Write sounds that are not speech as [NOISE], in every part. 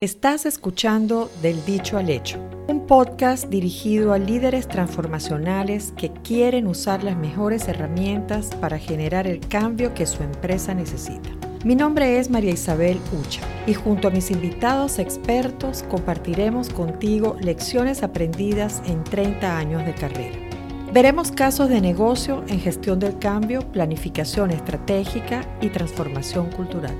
Estás escuchando Del Dicho al Hecho, un podcast dirigido a líderes transformacionales que quieren usar las mejores herramientas para generar el cambio que su empresa necesita. Mi nombre es María Isabel Ucha y junto a mis invitados expertos compartiremos contigo lecciones aprendidas en 30 años de carrera. Veremos casos de negocio en gestión del cambio, planificación estratégica y transformación cultural.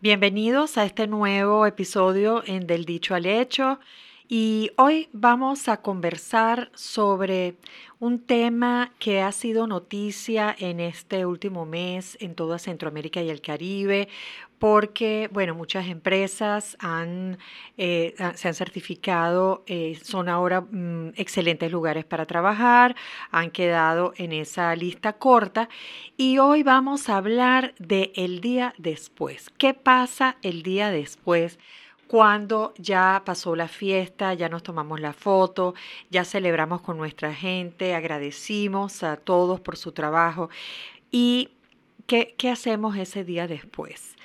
Bienvenidos a este nuevo episodio en Del Dicho al Hecho y hoy vamos a conversar sobre un tema que ha sido noticia en este último mes en toda Centroamérica y el Caribe, porque, bueno, muchas empresas eh, se han certificado, eh, son ahora mm, excelentes lugares para trabajar, han quedado en esa lista corta y hoy vamos a hablar de el día después. ¿Qué pasa el día después? cuando ya pasó la fiesta, ya nos tomamos la foto, ya celebramos con nuestra gente, agradecimos a todos por su trabajo y ¿qué, qué hacemos ese día después?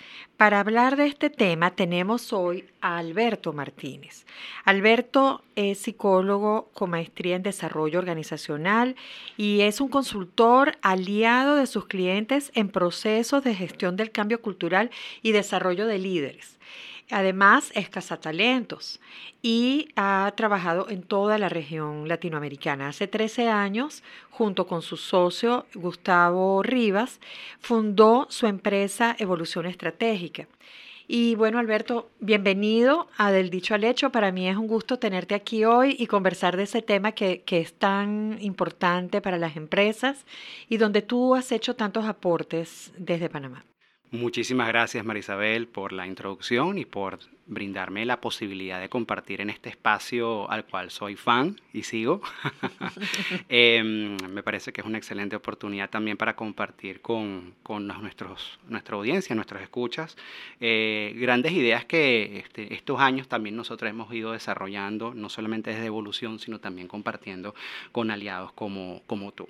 Para hablar de este tema tenemos hoy a Alberto Martínez. Alberto es psicólogo con maestría en desarrollo organizacional y es un consultor aliado de sus clientes en procesos de gestión del cambio cultural y desarrollo de líderes. Además, es cazatalentos y ha trabajado en toda la región latinoamericana. Hace 13 años, junto con su socio Gustavo Rivas, fundó su empresa Evolución Estratégica. Y bueno, Alberto, bienvenido a Del Dicho al Hecho. Para mí es un gusto tenerte aquí hoy y conversar de ese tema que, que es tan importante para las empresas y donde tú has hecho tantos aportes desde Panamá. Muchísimas gracias Marisabel por la introducción y por brindarme la posibilidad de compartir en este espacio al cual soy fan y sigo. [LAUGHS] Em, me parece que es una excelente oportunidad también para compartir con, con nuestros, nuestra audiencia, nuestras escuchas, eh, grandes ideas que este, estos años también nosotros hemos ido desarrollando, no solamente desde evolución, sino también compartiendo con aliados como, como tú.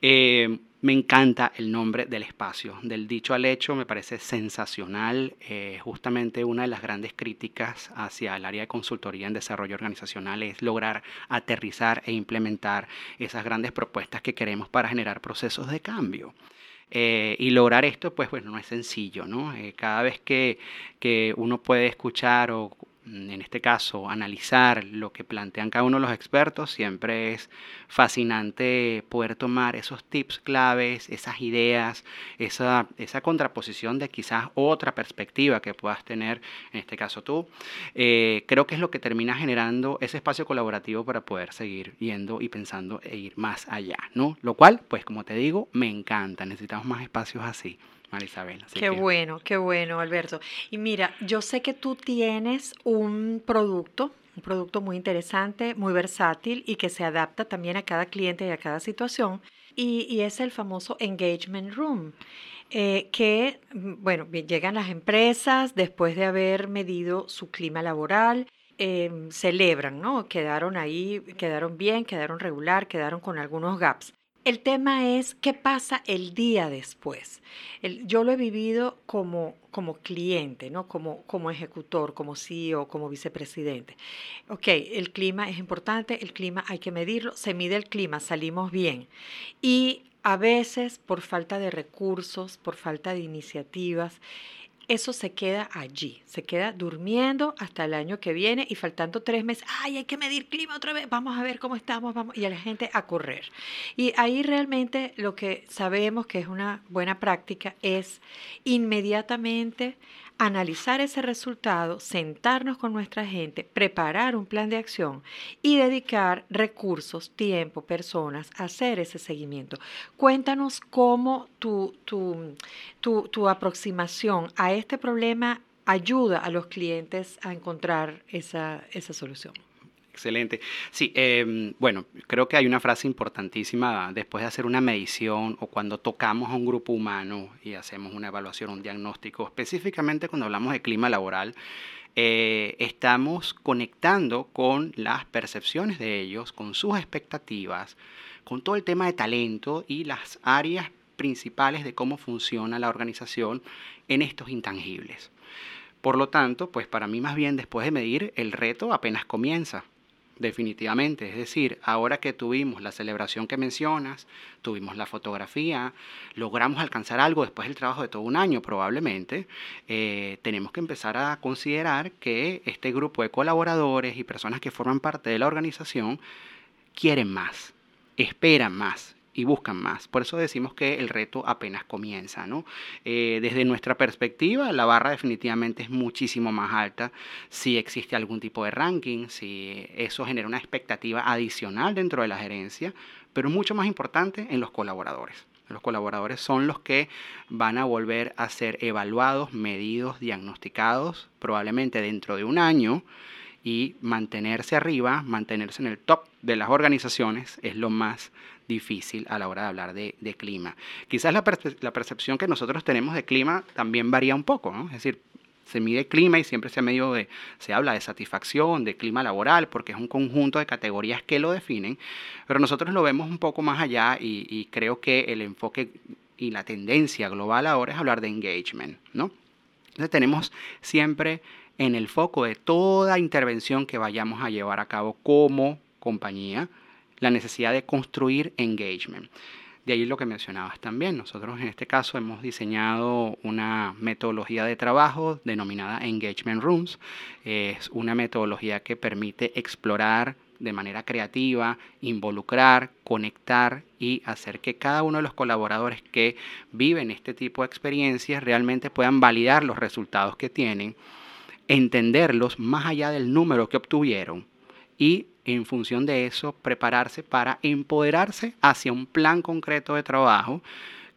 Eh, me encanta el nombre del espacio, del dicho al hecho, me parece sensacional. Eh, justamente una de las grandes críticas hacia el área de consultoría en desarrollo organizacional es lograr aterrizar e implementar esas grandes propuestas que queremos para generar procesos de cambio. Eh, y lograr esto, pues bueno, no es sencillo, ¿no? cada vez que, que uno puede escuchar o en este caso, analizar lo que plantean cada uno de los expertos, siempre es fascinante poder tomar esos tips claves, esas ideas, esa, esa contraposición de quizás otra perspectiva que puedas tener, en este caso tú. Eh, creo que es lo que termina generando ese espacio colaborativo para poder seguir yendo y pensando e ir más allá, ¿no? Lo cual, pues como te digo, me encanta, necesitamos más espacios así. Marisabel. qué bueno, qué bueno, Alberto. Y mira, yo sé que tú tienes un producto, un producto muy interesante, muy versátil y que se adapta también a cada cliente y a cada situación, y, es el famoso Engagement Room. Eh, que, bueno, llegan las empresas después de haber medido su clima laboral, em, celebran, ¿no? Quedaron ahí, quedaron bien, quedaron regular, quedaron con algunos gaps. El tema es qué pasa el día después. yo lo he vivido como, como cliente, ¿no? como, como ejecutor, como CEO, como vicepresidente. Ok, el clima es importante, el clima hay que medirlo, se mide el clima, salimos bien. Y a veces por falta de recursos, por falta de iniciativas, eso se queda allí, se queda durmiendo hasta el año que viene y faltando tres meses, ay, hay que medir clima otra vez, vamos a ver cómo estamos, vamos, y a la gente a correr. Y ahí realmente lo que sabemos que es una buena práctica es inmediatamente analizar ese resultado, sentarnos con nuestra gente, preparar un plan de acción y dedicar recursos, tiempo, personas a hacer ese seguimiento. Cuéntanos cómo tu, tu, tu, aproximación a este problema ayuda a los clientes a encontrar esa, esa solución. Excelente. Sí, em, bueno, creo que hay una frase importantísima después de hacer una medición o cuando tocamos a un grupo humano y hacemos una evaluación, un diagnóstico, específicamente cuando hablamos de clima laboral, eh, estamos conectando con las percepciones de ellos, con sus expectativas, con todo el tema de talento y las áreas principales de cómo funciona la organización en estos intangibles. Por lo tanto, pues para mí más bien después de medir, el reto apenas comienza definitivamente. Es decir, ahora que tuvimos la celebración que mencionas, tuvimos la fotografía, logramos alcanzar algo después del trabajo de todo un año probablemente, eh, tenemos que empezar a considerar que este grupo de colaboradores y personas que forman parte de la organización quieren más, esperan más, y buscan más. Por eso decimos que el reto apenas comienza. ¿no? Eh, desde nuestra perspectiva, la barra definitivamente es muchísimo más alta si existe algún tipo de ranking, si eso genera una expectativa adicional dentro de la gerencia, pero mucho más importante en los colaboradores. Los colaboradores son los que van a volver a ser evaluados, medidos, diagnosticados, probablemente dentro de un año y mantenerse arriba, mantenerse en el top de las organizaciones es lo más difícil a la hora de hablar de, clima. Quizás la, percepción que nosotros tenemos de clima también varía un poco, ¿no? Es decir, se mide clima y siempre se, medio de, se habla de satisfacción, de clima laboral, porque es un conjunto de categorías que lo definen, pero nosotros lo vemos un poco más allá y, y creo que el enfoque y la tendencia global ahora es hablar de engagement, ¿no? Entonces tenemos siempre en el foco de toda intervención que vayamos a llevar a cabo como compañía, la necesidad de construir engagement. De ahí lo que mencionabas también. Nosotros en este caso hemos diseñado una metodología de trabajo denominada Engagement Rooms. Es una metodología que permite explorar de manera creativa, involucrar, conectar y hacer que cada uno de los colaboradores que viven este tipo de experiencias realmente puedan validar los resultados que tienen, entenderlos más allá del número que obtuvieron y en función de eso prepararse para empoderarse hacia un plan concreto de trabajo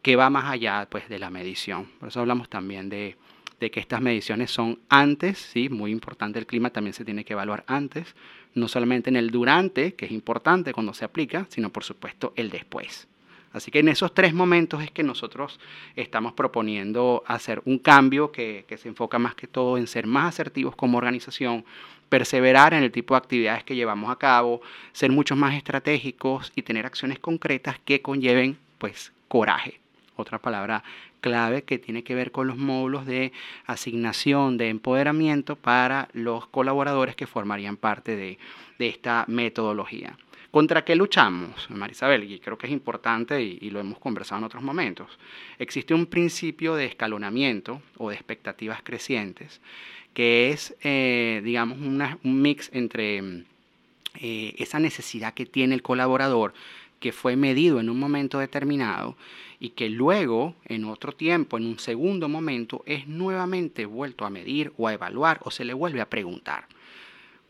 que va más allá pues, de la medición. Por eso hablamos también de, que estas mediciones son antes, ¿sí? muy importante el clima también se tiene que evaluar antes, no solamente en el durante, que es importante cuando se aplica, sino por supuesto el después. Así que en esos tres momentos es que nosotros estamos proponiendo hacer un cambio que, se enfoca más que todo en ser más asertivos como organización, perseverar en el tipo de actividades que llevamos a cabo, ser mucho más estratégicos y tener acciones concretas que conlleven pues coraje. Otra palabra clave que tiene que ver con los módulos de asignación de empoderamiento para los colaboradores que formarían parte de esta metodología. ¿Contra qué luchamos, Marisabel? Y creo que es importante y, lo hemos conversado en otros momentos. Existe un principio de escalonamiento o de expectativas crecientes que es, eh, digamos, un mix entre eh, esa necesidad que tiene el colaborador que fue medido en un momento determinado y que luego, en otro tiempo, en un segundo momento, es nuevamente vuelto a medir o a evaluar o se le vuelve a preguntar.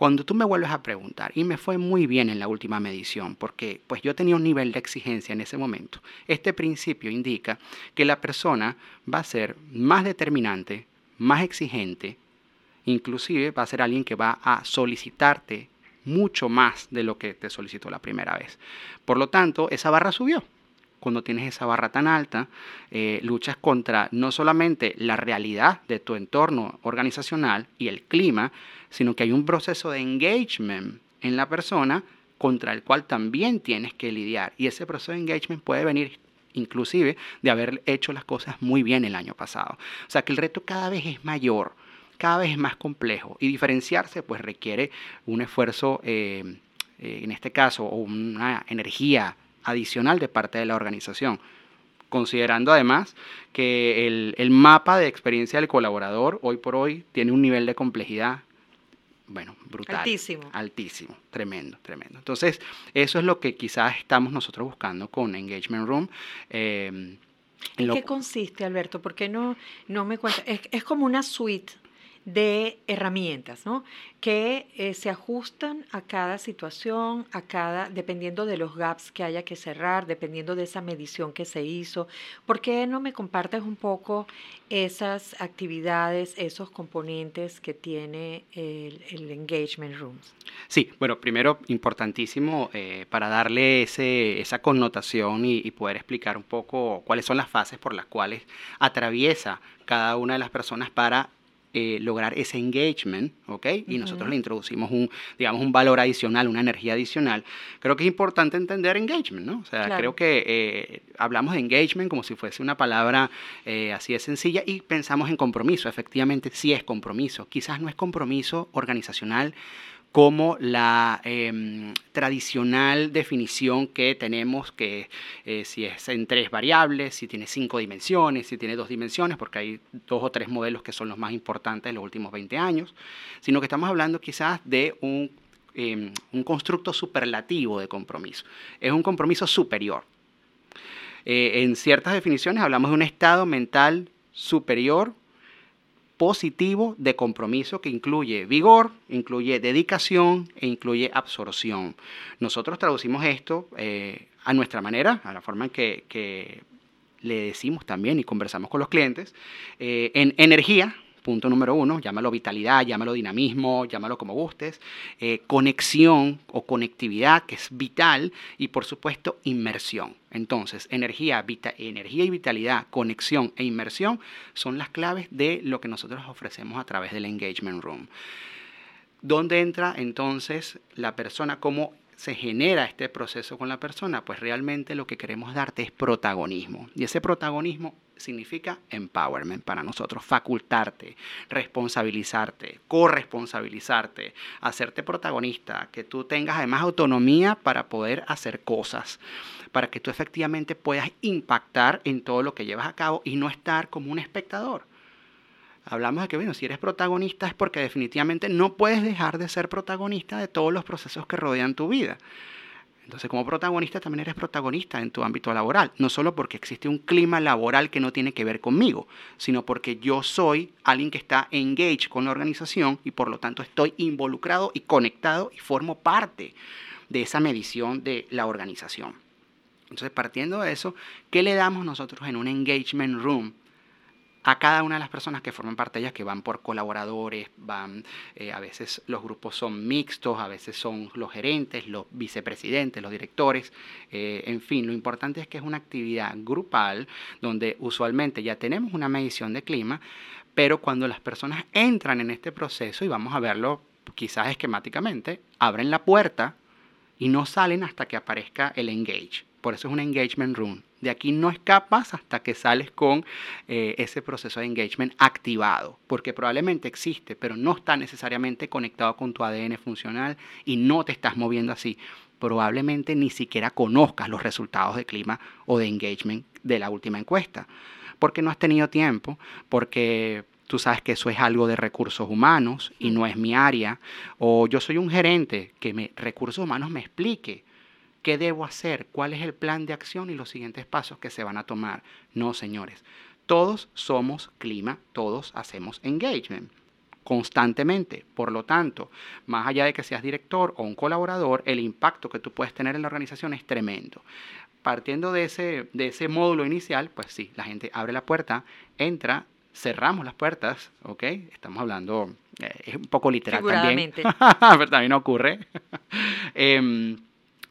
Cuando tú me vuelves a preguntar, y me fue muy bien en la última medición, porque pues yo tenía un nivel de exigencia en ese momento, este principio indica que la persona va a ser más determinante, más exigente, inclusive va a ser alguien que va a solicitarte mucho más de lo que te solicitó la primera vez. Por lo tanto, esa barra subió cuando tienes esa barra tan alta, eh, luchas contra no solamente la realidad de tu entorno organizacional y el clima, sino que hay un proceso de engagement en la persona contra el cual también tienes que lidiar. Y ese proceso de engagement puede venir inclusive de haber hecho las cosas muy bien el año pasado. O sea que el reto cada vez es mayor, cada vez es más complejo y diferenciarse pues requiere un esfuerzo, eh, eh, en este caso, una energía adicional de parte de la organización, considerando además que el, mapa de experiencia del colaborador hoy por hoy tiene un nivel de complejidad bueno, brutal. Altísimo. Altísimo, tremendo, tremendo. Entonces, eso es lo que quizás estamos nosotros buscando con Engagement Room. Eh, ¿En qué consiste, Alberto? Porque no, no me cuenta? Es, es como una suite de herramientas, ¿no? Que eh, se ajustan a cada situación, a cada, dependiendo de los gaps que haya que cerrar, dependiendo de esa medición que se hizo. ¿Por qué no me compartes un poco esas actividades, esos componentes que tiene el, Engagement Rooms? Sí, bueno, primero importantísimo eh, para darle ese, esa connotación y, y poder explicar un poco cuáles son las fases por las cuales atraviesa cada una de las personas para eh, lograr ese engagement, ¿ok? Y nosotros le introducimos un, digamos, un valor adicional, una energía adicional. Creo que es importante entender engagement, ¿no? O sea, creo que eh, hablamos de engagement como si fuese una palabra eh, así de sencilla y pensamos en compromiso. Efectivamente, sí es compromiso. Quizás no es compromiso organizacional como la em, tradicional definición que tenemos, que eh, si es en tres variables, si tiene cinco dimensiones, si tiene dos dimensiones, porque hay dos o tres modelos que son los más importantes en los últimos 20 años, sino que estamos hablando quizás de un, em, un constructo superlativo de compromiso. Es un compromiso superior. Eh, en ciertas definiciones hablamos de un estado mental superior positivo de compromiso que incluye vigor, incluye dedicación e incluye absorción. Nosotros traducimos esto eh, a nuestra manera, a la forma en que, le decimos también y conversamos con los clientes, eh, en energía, Punto número uno, llámalo vitalidad, llámalo dinamismo, llámalo como gustes. Eh, conexión o conectividad, que es vital. Y por supuesto, inmersión. Entonces, energía, energía y vitalidad, conexión e inmersión son las claves de lo que nosotros ofrecemos a través del Engagement Room. ¿Dónde entra entonces la persona? ¿Cómo se genera este proceso con la persona? Pues realmente lo que queremos darte es protagonismo. Y ese protagonismo significa empowerment para nosotros, facultarte, responsabilizarte, corresponsabilizarte, hacerte protagonista, que tú tengas además autonomía para poder hacer cosas, para que tú efectivamente puedas impactar en todo lo que llevas a cabo y no estar como un espectador. Hablamos de que, bueno, si eres protagonista es porque definitivamente no puedes dejar de ser protagonista de todos los procesos que rodean tu vida. Entonces, como protagonista también eres protagonista en tu ámbito laboral, no solo porque existe un clima laboral que no tiene que ver conmigo, sino porque yo soy alguien que está engaged con la organización y por lo tanto estoy involucrado y conectado y formo parte de esa medición de la organización. Entonces, partiendo de eso, ¿qué le damos nosotros en un engagement room a cada una de las personas que forman parte de ellas, que van por colaboradores, van, eh, a veces los grupos son mixtos, a veces son los gerentes, los vicepresidentes, los directores, eh, en fin, lo importante es que es una actividad grupal donde usualmente ya tenemos una medición de clima, pero cuando las personas entran en este proceso, y vamos a verlo quizás esquemáticamente, abren la puerta y no salen hasta que aparezca el engage. Por eso es un engagement room. De aquí no escapas hasta que sales con eh, ese proceso de engagement activado, porque probablemente existe, pero no está necesariamente conectado con tu ADN funcional y no te estás moviendo así. Probablemente ni siquiera conozcas los resultados de clima o de engagement de la última encuesta, porque no has tenido tiempo, porque tú sabes que eso es algo de recursos humanos y no es mi área, o yo soy un gerente que me, recursos humanos me explique ¿Qué debo hacer? ¿Cuál es el plan de acción y los siguientes pasos que se van a tomar? No, señores. Todos somos clima, todos hacemos engagement constantemente. Por lo tanto, más allá de que seas director o un colaborador, el impacto que tú puedes tener en la organización es tremendo. Partiendo de ese, de ese módulo inicial, pues sí, la gente abre la puerta, entra, cerramos las puertas, ¿ok? Estamos hablando, eh, es un poco literal también, [LAUGHS] pero también ocurre. [LAUGHS] eh,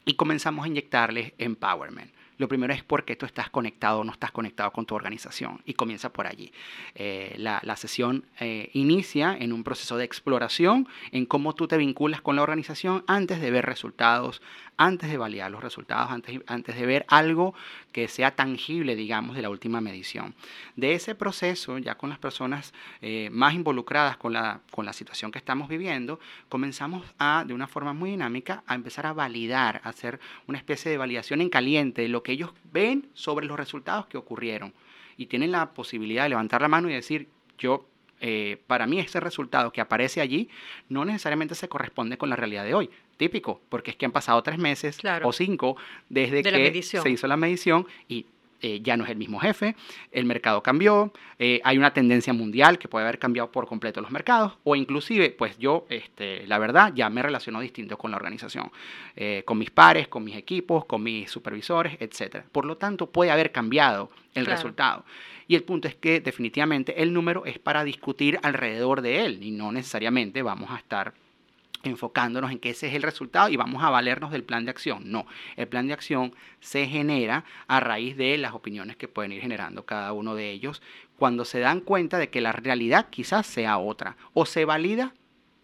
y comenzamos a inyectarles empowerment. Lo primero es porque tú estás conectado o no estás conectado con tu organización y comienza por allí. Eh, la, sesión eh, inicia en un proceso de exploración en cómo tú te vinculas con la organización antes de ver resultados, antes de validar los resultados, antes, antes de ver algo que sea tangible, digamos, de la última medición. De ese proceso, ya con las personas eh, más involucradas con la, con la situación que estamos viviendo, comenzamos a, de una forma muy dinámica, a empezar a validar, a hacer una especie de validación en caliente de lo que ellos ven sobre los resultados que ocurrieron. Y tienen la posibilidad de levantar la mano y decir, yo eh, para mí ese resultado que aparece allí no necesariamente se corresponde con la realidad de hoy. Típico, porque es que han pasado tres meses o cinco desde que se hizo la medición y eh, ya no es el mismo jefe, el mercado cambió, eh, hay una tendencia mundial que puede haber cambiado por completo los mercados, o inclusive, pues yo, este, la verdad, ya me relaciono distinto con la organización, con mis pares, con mis equipos, con mis supervisores, etc. Por lo tanto, puede haber cambiado el resultado. Y el punto es que definitivamente el número es para discutir alrededor de él y no necesariamente vamos a estar enfocándonos en que ese es el resultado y vamos a valernos del plan de acción. No, el plan de acción se genera a raíz de las opiniones que pueden ir generando cada uno de ellos cuando se dan cuenta de que la realidad quizás sea otra o se valida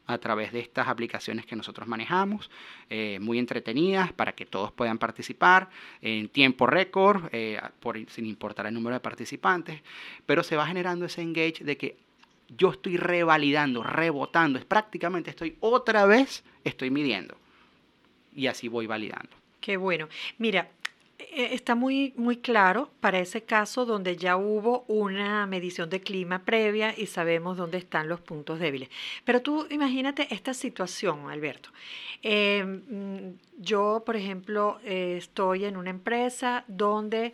a través de estas aplicaciones que nosotros manejamos, eh, muy entretenidas para que todos puedan participar en tiempo récord, eh, sin importar el número de participantes, pero se va generando ese engage de que yo estoy revalidando, rebotando, es prácticamente estoy otra vez, estoy midiendo y así voy validando. Qué bueno. Mira, e, está muy, muy claro para ese caso donde ya hubo una medición de clima previa y sabemos dónde están los puntos débiles. Pero tú imagínate esta situación, Alberto. Em, yo, por ejemplo, eh, estoy en una empresa donde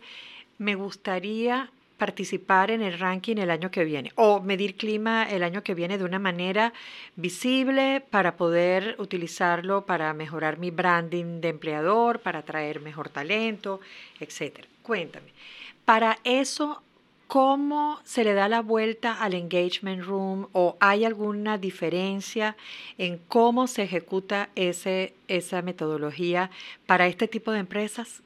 me gustaría participar en el ranking el año que viene o medir clima el año que viene de una manera visible para poder utilizarlo para mejorar mi branding de empleador, para atraer mejor talento, etcétera. Cuéntame, para eso ¿Cómo se le da la vuelta al engagement room o hay alguna diferencia en cómo se ejecuta ese, esa metodología para este tipo de empresas?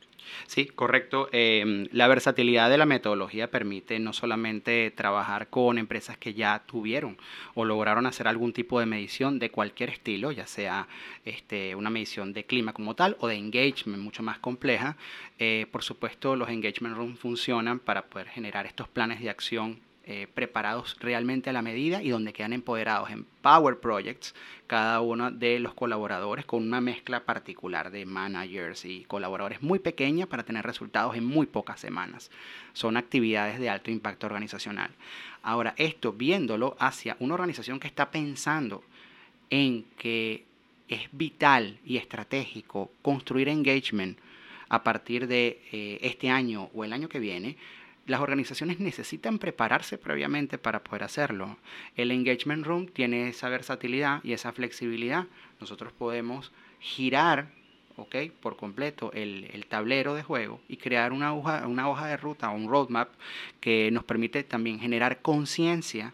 Sí, correcto. Em, la versatilidad de la metodología permite no solamente trabajar con empresas que ya tuvieron o lograron hacer algún tipo de medición de cualquier estilo, ya sea este, una medición de clima como tal o de engagement mucho más compleja. Eh, por supuesto, los engagement rooms funcionan para poder generar estos planes de acción eh, preparados realmente a la medida y donde quedan empoderados en Power Projects cada uno de los colaboradores con una mezcla particular de managers y colaboradores muy pequeña para tener resultados en muy pocas semanas. Son actividades de alto impacto organizacional. Ahora, esto viéndolo hacia una organización que está pensando en que es vital y estratégico construir engagement a partir de eh, este año o el año que viene, las organizaciones necesitan prepararse previamente para poder hacerlo. El Engagement Room tiene esa versatilidad y esa flexibilidad. Nosotros podemos girar ¿okay? por completo el, tablero de juego y crear una hoja, una hoja de ruta o un roadmap que nos permite también generar conciencia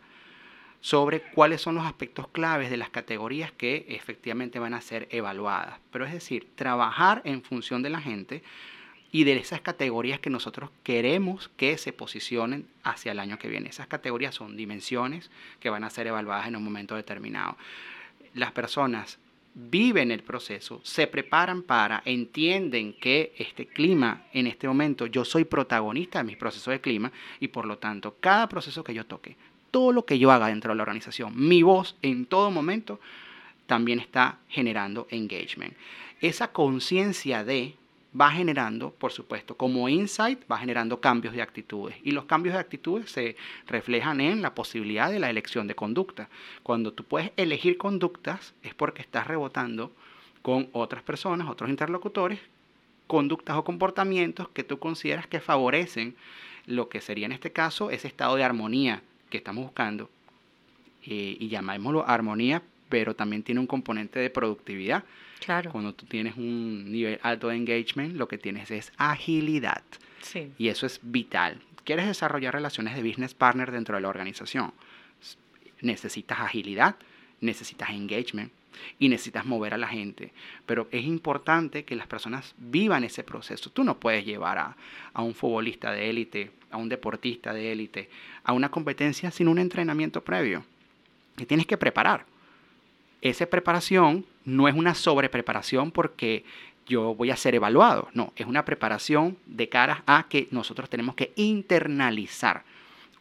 sobre cuáles son los aspectos claves de las categorías que efectivamente van a ser evaluadas. Pero es decir, trabajar en función de la gente y de esas categorías que nosotros queremos que se posicionen hacia el año que viene. Esas categorías son dimensiones que van a ser evaluadas en un momento determinado. Las personas viven el proceso, se preparan para, entienden que este clima en este momento, yo soy protagonista de mi proceso de clima y por lo tanto cada proceso que yo toque, todo lo que yo haga dentro de la organización, mi voz en todo momento también está generando engagement. Esa conciencia de va generando, por supuesto, como insight, va generando cambios de actitudes. Y los cambios de actitudes se reflejan en la posibilidad de la elección de conducta. Cuando tú puedes elegir conductas es porque estás rebotando con otras personas, otros interlocutores, conductas o comportamientos que tú consideras que favorecen lo que sería en este caso ese estado de armonía que estamos buscando. Eh, y llamémoslo armonía, pero también tiene un componente de productividad Claro. Cuando tú tienes un nivel alto de engagement, lo que tienes es agilidad. Sí. Y eso es vital. ¿Quieres desarrollar relaciones de business partner dentro de la organización? Necesitas agilidad, necesitas engagement y necesitas mover a la gente. Pero es importante que las personas vivan ese proceso. Tú no puedes llevar a, a un futbolista de élite, a un deportista de élite, a una competencia sin un entrenamiento previo. Te tienes que preparar esa preparación no es una sobrepreparación porque yo voy a ser evaluado, no, es una preparación de cara a que nosotros tenemos que internalizar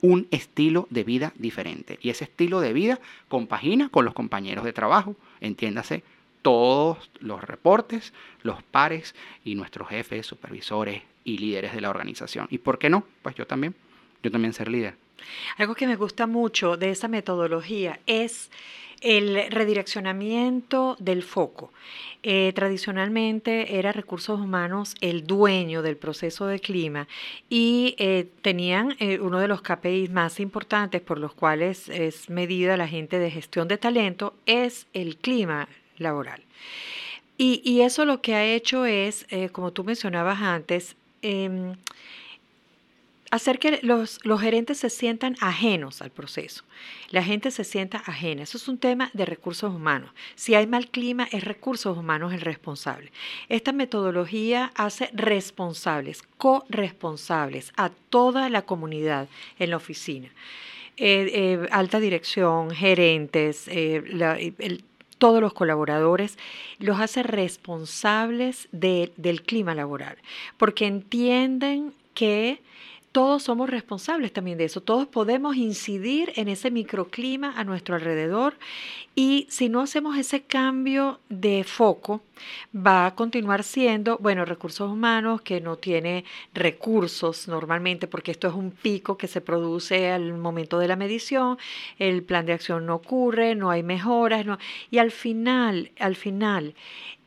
un estilo de vida diferente. Y ese estilo de vida compagina con los compañeros de trabajo, entiéndase, todos los reportes, los pares y nuestros jefes, supervisores y líderes de la organización. ¿Y por qué no? Pues yo también, yo también ser líder. Algo que me gusta mucho de esa metodología es el redireccionamiento del foco. Eh, tradicionalmente era recursos humanos el dueño del proceso de clima y eh, tenían eh, uno de los KPIs más importantes por los cuales es medida la gente de gestión de talento es el clima laboral. Y, y eso lo que ha hecho es, como tú mencionabas antes, em, hacer que los, los, gerentes se sientan ajenos al proceso. La gente se sienta ajena. Eso es un tema de recursos humanos. Si hay mal clima, es recursos humanos el responsable. Esta metodología hace responsables, corresponsables a toda la comunidad en la oficina. Eh, eh, alta dirección, gerentes, eh, todos los colaboradores, los hace responsables del clima laboral, porque entienden que todos somos responsables también de eso, todos podemos incidir en ese microclima a nuestro alrededor y si no hacemos ese cambio de foco, va a continuar siendo, bueno, recursos humanos que no tiene recursos normalmente, porque esto es un pico que se produce al momento de la medición, el plan de acción no ocurre, no hay mejoras, no, y al final, al final,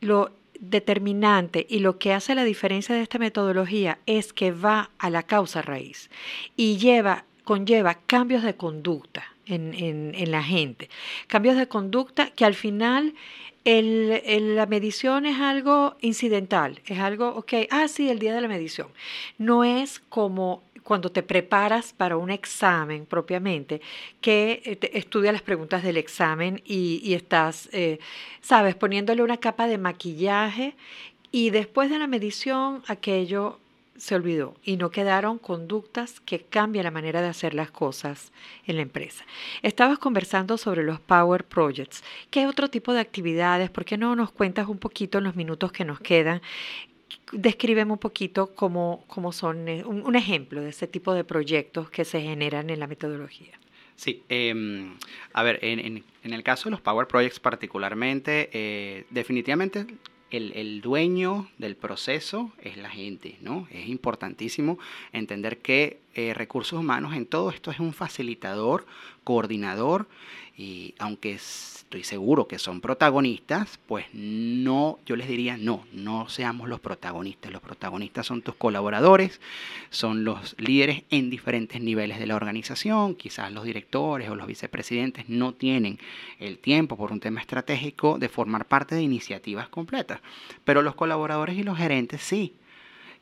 lo determinante y lo que hace la diferencia de esta metodología es que va a la causa raíz y lleva, conlleva cambios de conducta en, en, la gente. Cambios de conducta que al final el, la medición es algo incidental, es algo, ok, ah, sí, el día de la medición. No es como cuando te preparas para un examen propiamente, que eh, estudia las preguntas del examen y, estás, eh, sabes, poniéndole una capa de maquillaje y después de la medición aquello se olvidó y no quedaron conductas que cambien la manera de hacer las cosas en la empresa. Estabas conversando sobre los Power Projects. ¿Qué otro tipo de actividades? ¿Por qué no nos cuentas un poquito en los minutos que nos quedan descríbeme un poquito cómo, cómo son eh, un, ejemplo de ese tipo de proyectos que se generan en la metodología. Sí, em, a ver, en, en, el caso de los Power Projects particularmente, eh, definitivamente el, dueño del proceso es la gente, ¿no? Es importantísimo entender que eh, recursos humanos en todo esto es un facilitador, coordinador, y aunque estoy seguro que son protagonistas, pues no, yo les diría no, no seamos los protagonistas. Los protagonistas son tus colaboradores, son los líderes en diferentes niveles de la organización, quizás los directores o los vicepresidentes no tienen el tiempo por un tema estratégico de formar parte de iniciativas completas, pero los colaboradores y los gerentes sí.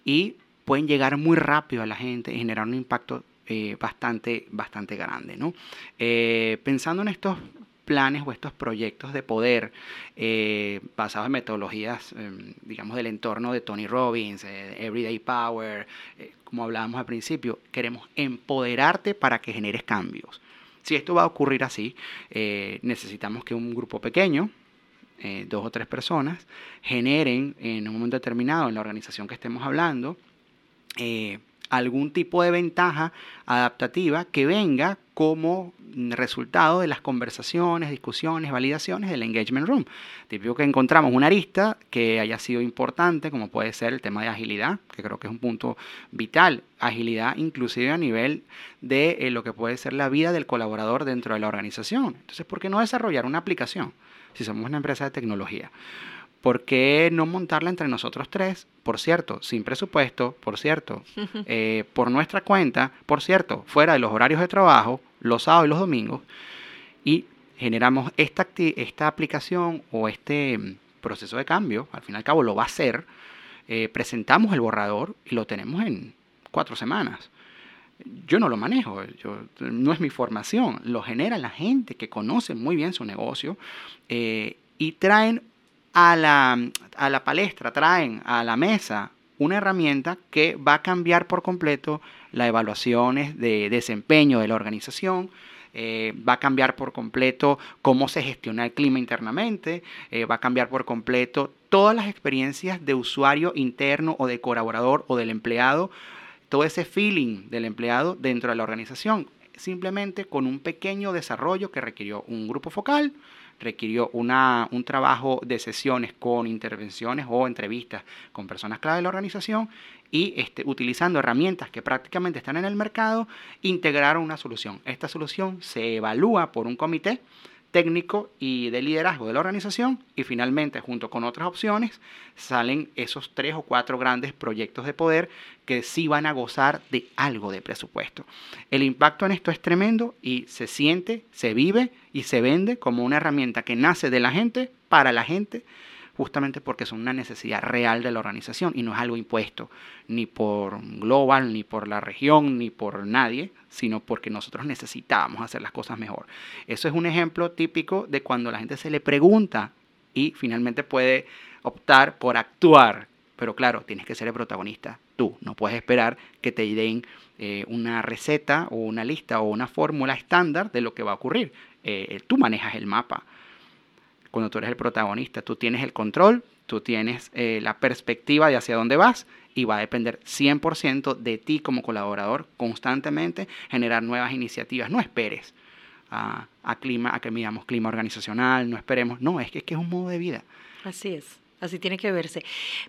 Y pueden llegar muy rápido a la gente y generar un impacto eh, bastante, bastante grande. ¿no? Eh, pensando en estos planes o estos proyectos de poder eh, basados en metodologías, digamos, del entorno de Tony Robbins, Everyday Power, como hablábamos al principio, queremos empoderarte para que generes cambios. Si esto va a ocurrir así, necesitamos que un grupo pequeño, dos o tres personas, generen en un momento determinado en la organización que estemos hablando, algún tipo de ventaja adaptativa que venga como resultado de las conversaciones, discusiones, validaciones del engagement room. Típico que encontramos una arista que haya sido importante, como puede ser el tema de agilidad, que creo que es un punto vital. Agilidad inclusive a nivel de eh, lo que puede ser la vida del colaborador dentro de la organización. Entonces, ¿por qué no desarrollar una aplicación si somos una empresa de tecnología? ¿Por qué no montarla entre nosotros tres? Por cierto, sin presupuesto, por cierto, [LAUGHS] eh, por nuestra cuenta, por cierto, fuera de los horarios de trabajo, los sábados y los domingos, y generamos esta, esta aplicación o este mm, proceso de cambio, al fin y al cabo lo va a hacer, eh, presentamos el borrador y lo tenemos en cuatro semanas. Yo no lo manejo, no es mi formación, lo genera la gente que conoce muy bien su negocio eh, y traen a la, a la palestra, traen a la mesa una herramienta que va a cambiar por completo las evaluaciones de desempeño de la organización, eh, va a cambiar por completo cómo se gestiona el clima internamente, eh, va a cambiar por completo todas las experiencias de usuario interno o de colaborador o del empleado, todo ese feeling del empleado dentro de la organización, simplemente con un pequeño desarrollo que requirió un grupo focal, requirió una, un trabajo de sesiones con intervenciones o entrevistas con personas clave de la organización y este, utilizando herramientas que prácticamente están en el mercado, integraron una solución. Esta solución se evalúa por un comité técnico y de liderazgo de la organización y finalmente junto con otras opciones salen esos tres o cuatro grandes proyectos de poder que sí van a gozar de algo de presupuesto. El impacto en esto es tremendo y se siente, se vive y se vende como una herramienta que nace de la gente para la gente justamente porque son una necesidad real de la organización y no es algo impuesto ni por Global, ni por la región, ni por nadie, sino porque nosotros necesitamos hacer las cosas mejor. Eso es un ejemplo típico de cuando la gente se le pregunta y finalmente puede optar por actuar. Pero claro, tienes que ser el protagonista tú. No puedes esperar que te den eh, una receta o una lista o una fórmula estándar de lo que va a ocurrir. Eh, tú manejas el mapa. Cuando tú eres el protagonista, tú tienes el control, tú tienes eh, la perspectiva de hacia dónde vas y va a depender 100% de ti como colaborador constantemente generar nuevas iniciativas. No esperes a, clima, a que midamos clima organizacional, no esperemos, no, es que, es que es un modo de vida. Así es. Así tiene que verse.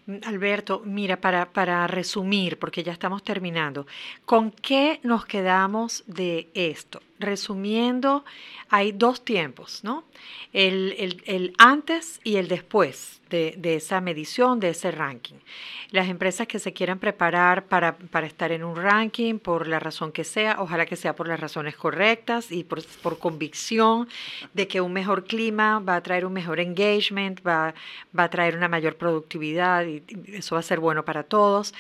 Mm, Alberto, mira, para, para resumir, porque ya estamos terminando, ¿con qué nos quedamos de esto? Resumiendo, hay dos tiempos, ¿no? El, antes y el después de, esa medición, de ese ranking. Las empresas que se quieran preparar para, estar en un ranking, por la razón que sea, ojalá que sea por las razones correctas y por, convicción de que un mejor clima va a traer un mejor engagement, va, va a traer una mayor productividad eso va a ser bueno para todos.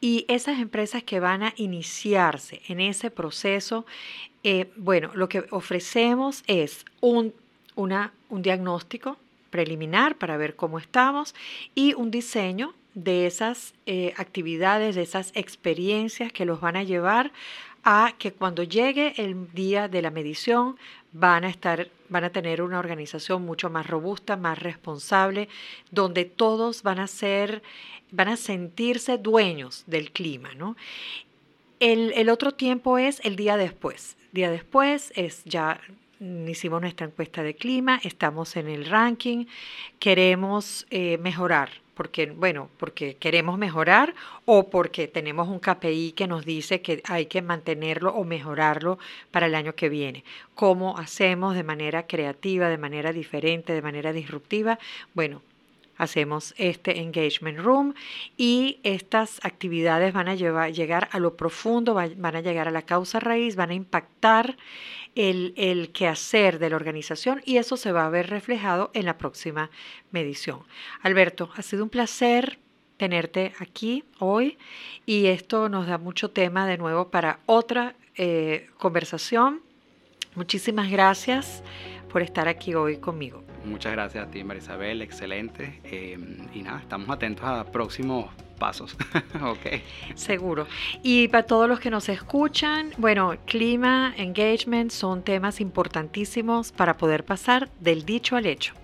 Y esas empresas que van a iniciarse en ese proceso, eh, bueno, lo que ofrecemos es un, un diagnóstico preliminar para ver cómo estamos y un diseño de esas eh, actividades, de esas experiencias que los van a llevar a que cuando llegue el día de la medición van a estar van a tener una organización mucho más robusta, más responsable, donde todos van a ser van a sentirse dueños del clima, ¿no? El, el otro tiempo es el día después. Día después es ya hicimos nuestra encuesta de clima, estamos en el ranking, queremos eh, mejorar, porque, bueno, porque queremos mejorar o porque tenemos un KPI que nos dice que hay que mantenerlo o mejorarlo para el año que viene. ¿Cómo hacemos de manera creativa, de manera diferente, de manera disruptiva? Bueno, hacemos este engagement room y estas actividades van a llegar a lo profundo, van a llegar a la causa raíz, van a impactar el, el quehacer de la organización y eso se va a ver reflejado en la próxima medición. Alberto, ha sido un placer tenerte aquí hoy y esto nos da mucho tema de nuevo para otra eh, conversación. Muchísimas gracias por estar aquí hoy conmigo. Muchas gracias a ti, Marisabel, excelente. Eh, y nada, estamos atentos a próximos pasos. [LAUGHS] ok. Seguro. Y para todos los que nos escuchan, bueno, clima, engagement son temas importantísimos para poder pasar del dicho al hecho.